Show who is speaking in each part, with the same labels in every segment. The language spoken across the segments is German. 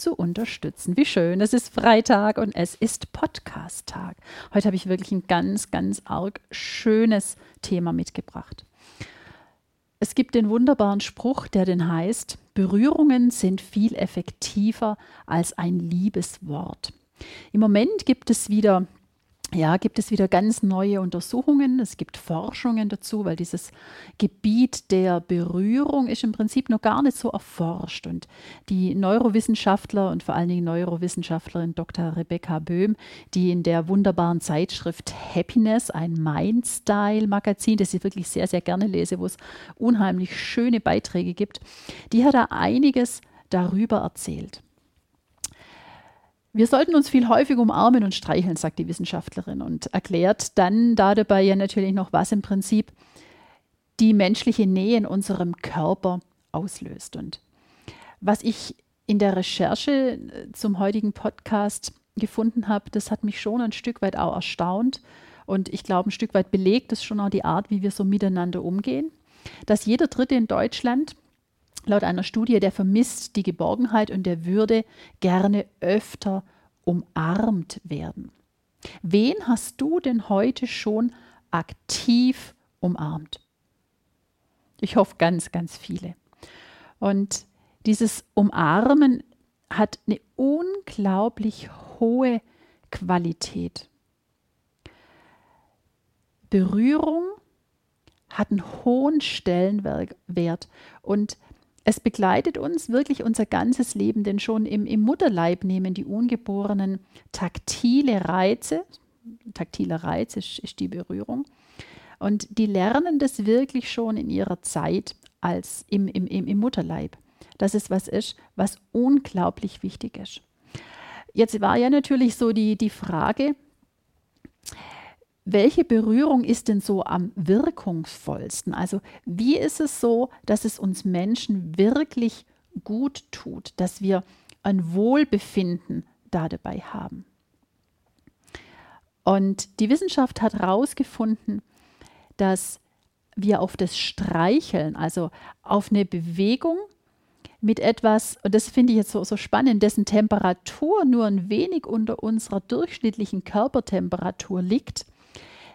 Speaker 1: zu unterstützen. Wie schön, es ist Freitag und es ist Podcast-Tag. Heute habe ich wirklich ein ganz, ganz arg schönes Thema mitgebracht. Es gibt den wunderbaren Spruch, der den heißt, Berührungen sind viel effektiver als ein Liebeswort. Im Moment gibt es wieder ja, gibt es wieder ganz neue Untersuchungen. Es gibt Forschungen dazu, weil dieses Gebiet der Berührung ist im Prinzip noch gar nicht so erforscht. Und die Neurowissenschaftler und vor allen Dingen Neurowissenschaftlerin Dr. Rebecca Böhm, die in der wunderbaren Zeitschrift Happiness, ein Mindstyle-Magazin, das ich wirklich sehr, sehr gerne lese, wo es unheimlich schöne Beiträge gibt, die hat da einiges darüber erzählt. Wir sollten uns viel häufiger umarmen und streicheln, sagt die Wissenschaftlerin und erklärt dann da dabei ja natürlich noch, was im Prinzip die menschliche Nähe in unserem Körper auslöst. Und was ich in der Recherche äh, zum heutigen Podcast gefunden habe, das hat mich schon ein Stück weit auch erstaunt und ich glaube ein Stück weit belegt das schon auch die Art, wie wir so miteinander umgehen, dass jeder Dritte in Deutschland laut einer Studie, der vermisst die Geborgenheit und der würde gerne öfter umarmt werden. Wen hast du denn heute schon aktiv umarmt? Ich hoffe ganz, ganz viele. Und dieses Umarmen hat eine unglaublich hohe Qualität. Berührung hat einen hohen Stellenwert und es begleitet uns wirklich unser ganzes Leben, denn schon im, im Mutterleib nehmen die Ungeborenen taktile Reize, taktile Reiz ist, ist die Berührung, und die lernen das wirklich schon in ihrer Zeit als im, im, im, Mutterleib. Dass es was ist, was unglaublich wichtig ist. Jetzt war ja natürlich so die, die Frage, welche Berührung ist denn so am wirkungsvollsten? Also wie ist es so, dass es uns Menschen wirklich gut tut, dass wir ein Wohlbefinden da dabei haben? Und die Wissenschaft hat herausgefunden, dass wir auf das Streicheln, also auf eine Bewegung mit etwas, und das finde ich jetzt so, so spannend, dessen Temperatur nur ein wenig unter unserer durchschnittlichen Körpertemperatur liegt,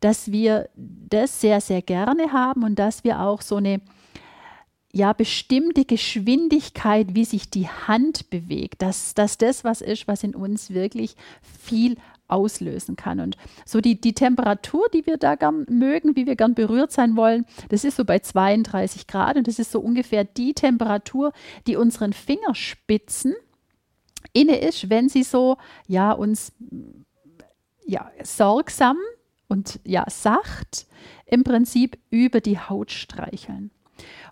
Speaker 1: dass wir das sehr, sehr gerne haben und dass wir auch so eine ja, bestimmte Geschwindigkeit, wie sich die Hand bewegt, dass, dass das was ist, was in uns wirklich viel auslösen kann. Und so die, die Temperatur, die wir da gern mögen, wie wir gern berührt sein wollen, das ist so bei 32 Grad und das ist so ungefähr die Temperatur, die unseren Fingerspitzen inne ist, wenn sie so, ja, uns ja, sorgsam und ja, sacht im Prinzip über die Haut streicheln.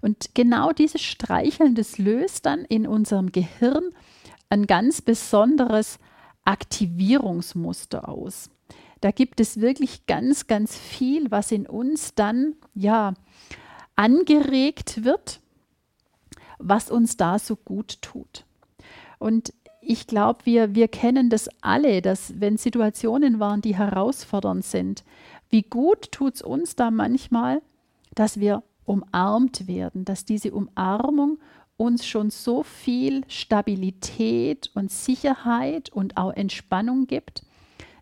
Speaker 1: Und genau dieses Streicheln, das löst dann in unserem Gehirn ein ganz besonderes Aktivierungsmuster aus. Da gibt es wirklich ganz, ganz viel, was in uns dann ja angeregt wird, was uns da so gut tut. Und ich glaube, wir, wir kennen das alle, dass wenn Situationen waren, die herausfordernd sind, wie gut tut es uns da manchmal, dass wir umarmt werden, dass diese Umarmung uns schon so viel Stabilität und Sicherheit und auch Entspannung gibt,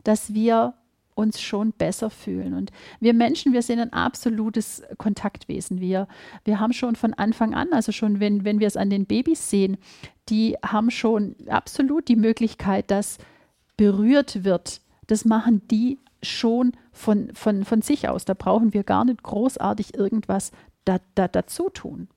Speaker 1: dass wir uns schon besser fühlen. Und wir Menschen, wir sind ein absolutes Kontaktwesen. Wir, wir haben schon von Anfang an, also schon wenn, wenn wir es an den Babys sehen, die haben schon absolut die Möglichkeit, dass berührt wird. Das machen die schon von, von, von sich aus. Da brauchen wir gar nicht großartig irgendwas da, da, dazu tun.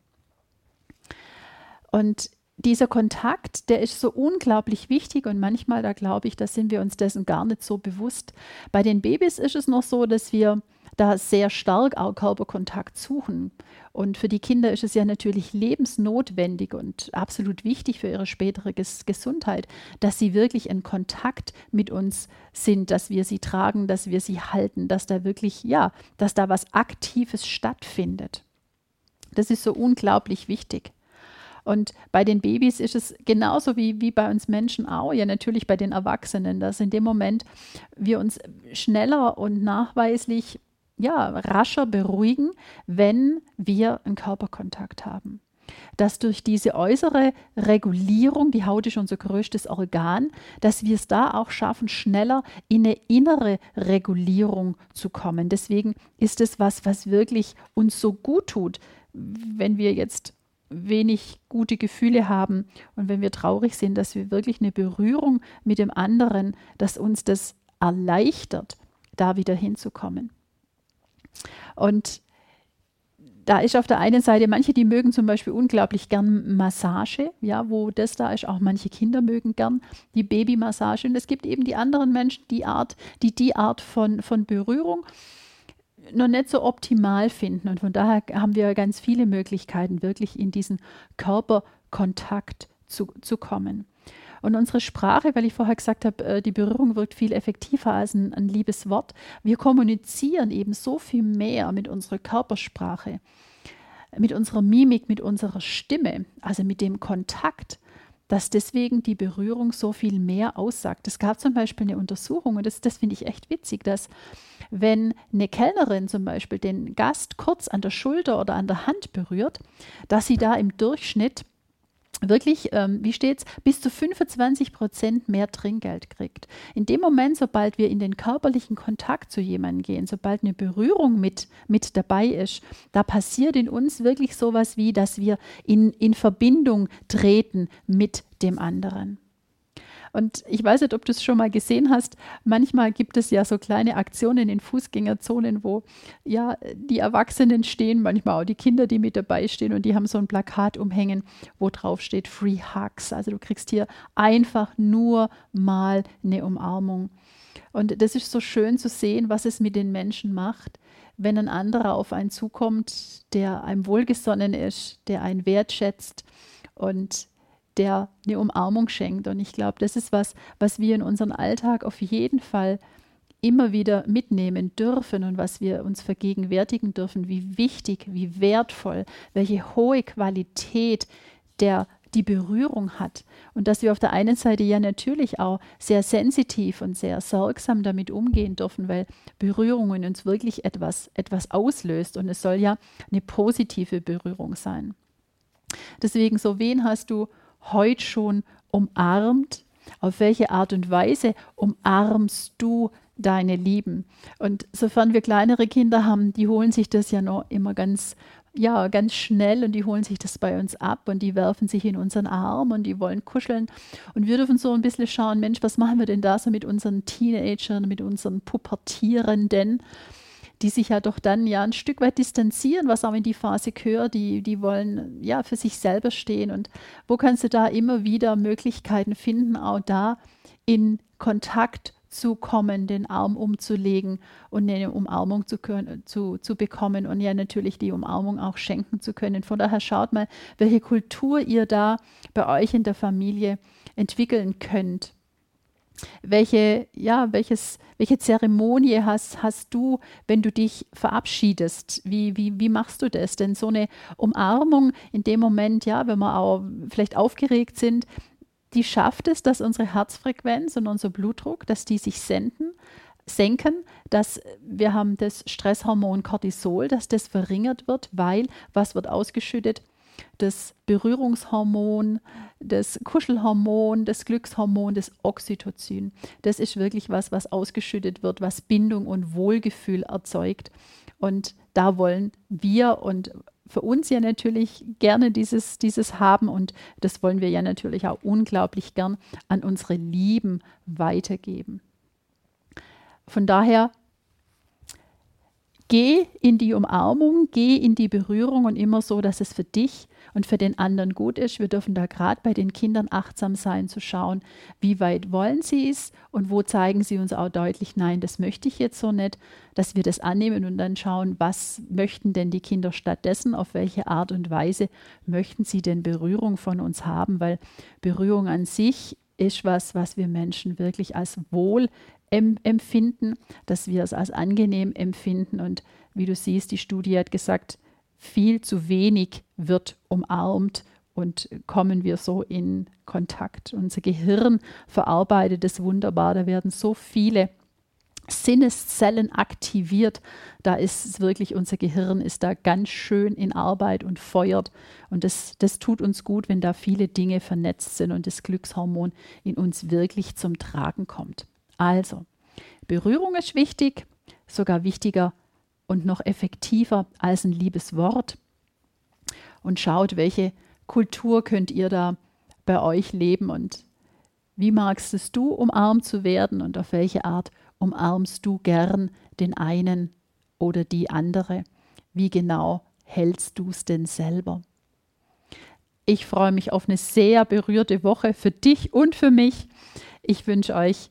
Speaker 1: Und dieser Kontakt, der ist so unglaublich wichtig und manchmal, da glaube ich, da sind wir uns dessen gar nicht so bewusst. Bei den Babys ist es noch so, dass wir da sehr stark auch Körperkontakt suchen. Und für die Kinder ist es ja natürlich lebensnotwendig und absolut wichtig für ihre spätere Ges Gesundheit, dass sie wirklich in Kontakt mit uns sind, dass wir sie tragen, dass wir sie halten, dass da wirklich, ja, dass da was Aktives stattfindet. Das ist so unglaublich wichtig. Und bei den Babys ist es genauso wie, wie bei uns Menschen auch, ja natürlich bei den Erwachsenen, dass in dem Moment wir uns schneller und nachweislich ja, rascher beruhigen, wenn wir einen Körperkontakt haben. Dass durch diese äußere Regulierung, die Haut ist unser größtes Organ, dass wir es da auch schaffen, schneller in eine innere Regulierung zu kommen. Deswegen ist es was, was wirklich uns so gut tut, wenn wir jetzt wenig gute Gefühle haben und wenn wir traurig sind, dass wir wirklich eine Berührung mit dem anderen, dass uns das erleichtert, da wieder hinzukommen. Und da ist auf der einen Seite, manche, die mögen zum Beispiel unglaublich gern Massage, ja, wo das da ist, auch manche Kinder mögen gern die Babymassage. Und es gibt eben die anderen Menschen, die Art, die die Art von, von Berührung noch nicht so optimal finden. Und von daher haben wir ganz viele Möglichkeiten, wirklich in diesen Körperkontakt zu, zu kommen. Und unsere Sprache, weil ich vorher gesagt habe, äh, die Berührung wirkt viel effektiver als ein, ein liebes Wort. Wir kommunizieren eben so viel mehr mit unserer Körpersprache, mit unserer Mimik, mit unserer Stimme, also mit dem Kontakt, dass deswegen die Berührung so viel mehr aussagt. Es gab zum Beispiel eine Untersuchung, und das, das finde ich echt witzig, dass wenn eine Kellnerin zum Beispiel den Gast kurz an der Schulter oder an der Hand berührt, dass sie da im Durchschnitt wirklich, ähm, wie steht's, bis zu 25 Prozent mehr Trinkgeld kriegt. In dem Moment, sobald wir in den körperlichen Kontakt zu jemandem gehen, sobald eine Berührung mit, mit dabei ist, da passiert in uns wirklich sowas wie, dass wir in, in Verbindung treten mit dem anderen. Und ich weiß nicht, ob du es schon mal gesehen hast. Manchmal gibt es ja so kleine Aktionen in Fußgängerzonen, wo ja die Erwachsenen stehen, manchmal auch die Kinder, die mit dabei stehen und die haben so ein Plakat umhängen, wo drauf steht Free Hugs. Also du kriegst hier einfach nur mal eine Umarmung. Und das ist so schön zu sehen, was es mit den Menschen macht, wenn ein anderer auf einen zukommt, der einem wohlgesonnen ist, der einen wertschätzt und der eine Umarmung schenkt. Und ich glaube, das ist was, was wir in unserem Alltag auf jeden Fall immer wieder mitnehmen dürfen und was wir uns vergegenwärtigen dürfen, wie wichtig, wie wertvoll, welche hohe Qualität der die Berührung hat und dass wir auf der einen Seite ja natürlich auch sehr sensitiv und sehr sorgsam damit umgehen dürfen, weil Berührung in uns wirklich etwas, etwas auslöst und es soll ja eine positive Berührung sein. Deswegen, so wen hast du heute schon umarmt? Auf welche Art und Weise umarmst du deine Lieben? Und sofern wir kleinere Kinder haben, die holen sich das ja noch immer ganz ja, ganz schnell und die holen sich das bei uns ab und die werfen sich in unseren Arm und die wollen kuscheln. Und wir dürfen so ein bisschen schauen, Mensch, was machen wir denn da so mit unseren Teenagern, mit unseren Pubertierenden? Die sich ja doch dann ja ein Stück weit distanzieren, was auch in die Phase gehört, die, die wollen ja für sich selber stehen. Und wo kannst du da immer wieder Möglichkeiten finden, auch da in Kontakt zu kommen, den Arm umzulegen und eine Umarmung zu, können, zu, zu bekommen und ja natürlich die Umarmung auch schenken zu können. Von daher schaut mal, welche Kultur ihr da bei euch in der Familie entwickeln könnt welche, ja, welches, welche Zeremonie hast, hast du, wenn du dich verabschiedest? Wie, wie, wie machst du das? Denn so eine Umarmung in dem Moment, ja, wenn wir auch vielleicht aufgeregt sind, die schafft es, dass unsere Herzfrequenz und unser Blutdruck, dass die sich senden, senken, dass wir haben das Stresshormon Cortisol, dass das verringert wird, weil was wird ausgeschüttet? Das Berührungshormon, das Kuschelhormon, das Glückshormon, das Oxytocin. Das ist wirklich was, was ausgeschüttet wird, was Bindung und Wohlgefühl erzeugt. Und da wollen wir und für uns ja natürlich gerne dieses, dieses haben und das wollen wir ja natürlich auch unglaublich gern an unsere Lieben weitergeben. Von daher Geh in die Umarmung, geh in die Berührung und immer so, dass es für dich und für den anderen gut ist. Wir dürfen da gerade bei den Kindern achtsam sein, zu schauen, wie weit wollen sie es und wo zeigen sie uns auch deutlich, nein, das möchte ich jetzt so nicht, dass wir das annehmen und dann schauen, was möchten denn die Kinder stattdessen, auf welche Art und Weise möchten sie denn Berührung von uns haben, weil Berührung an sich ist was, was wir Menschen wirklich als wohl empfinden, dass wir es als angenehm empfinden. Und wie du siehst, die Studie hat gesagt, viel zu wenig wird umarmt und kommen wir so in Kontakt. Unser Gehirn verarbeitet es wunderbar. Da werden so viele Sinneszellen aktiviert. Da ist es wirklich, unser Gehirn ist da ganz schön in Arbeit und feuert. Und das, das tut uns gut, wenn da viele Dinge vernetzt sind und das Glückshormon in uns wirklich zum Tragen kommt. Also, Berührung ist wichtig, sogar wichtiger und noch effektiver als ein liebes Wort. Und schaut, welche Kultur könnt ihr da bei euch leben und wie magst es du, umarmt zu werden und auf welche Art umarmst du gern den einen oder die andere? Wie genau hältst du es denn selber? Ich freue mich auf eine sehr berührte Woche für dich und für mich. Ich wünsche euch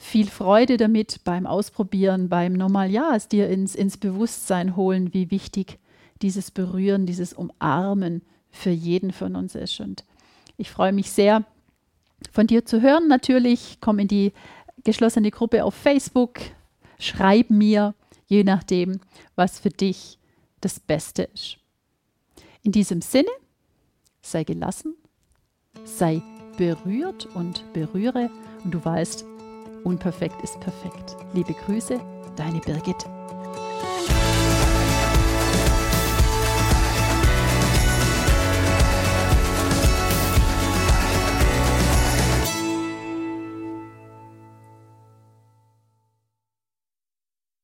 Speaker 1: viel Freude damit beim Ausprobieren, beim nochmal, ja, es dir ins, ins Bewusstsein holen, wie wichtig dieses Berühren, dieses Umarmen für jeden von uns ist. Und ich freue mich sehr, von dir zu hören. Natürlich, komm in die geschlossene Gruppe auf Facebook, schreib mir, je nachdem, was für dich das Beste ist. In diesem Sinne, sei gelassen, sei berührt und berühre und du weißt, Unperfekt ist perfekt. Liebe Grüße, deine Birgit.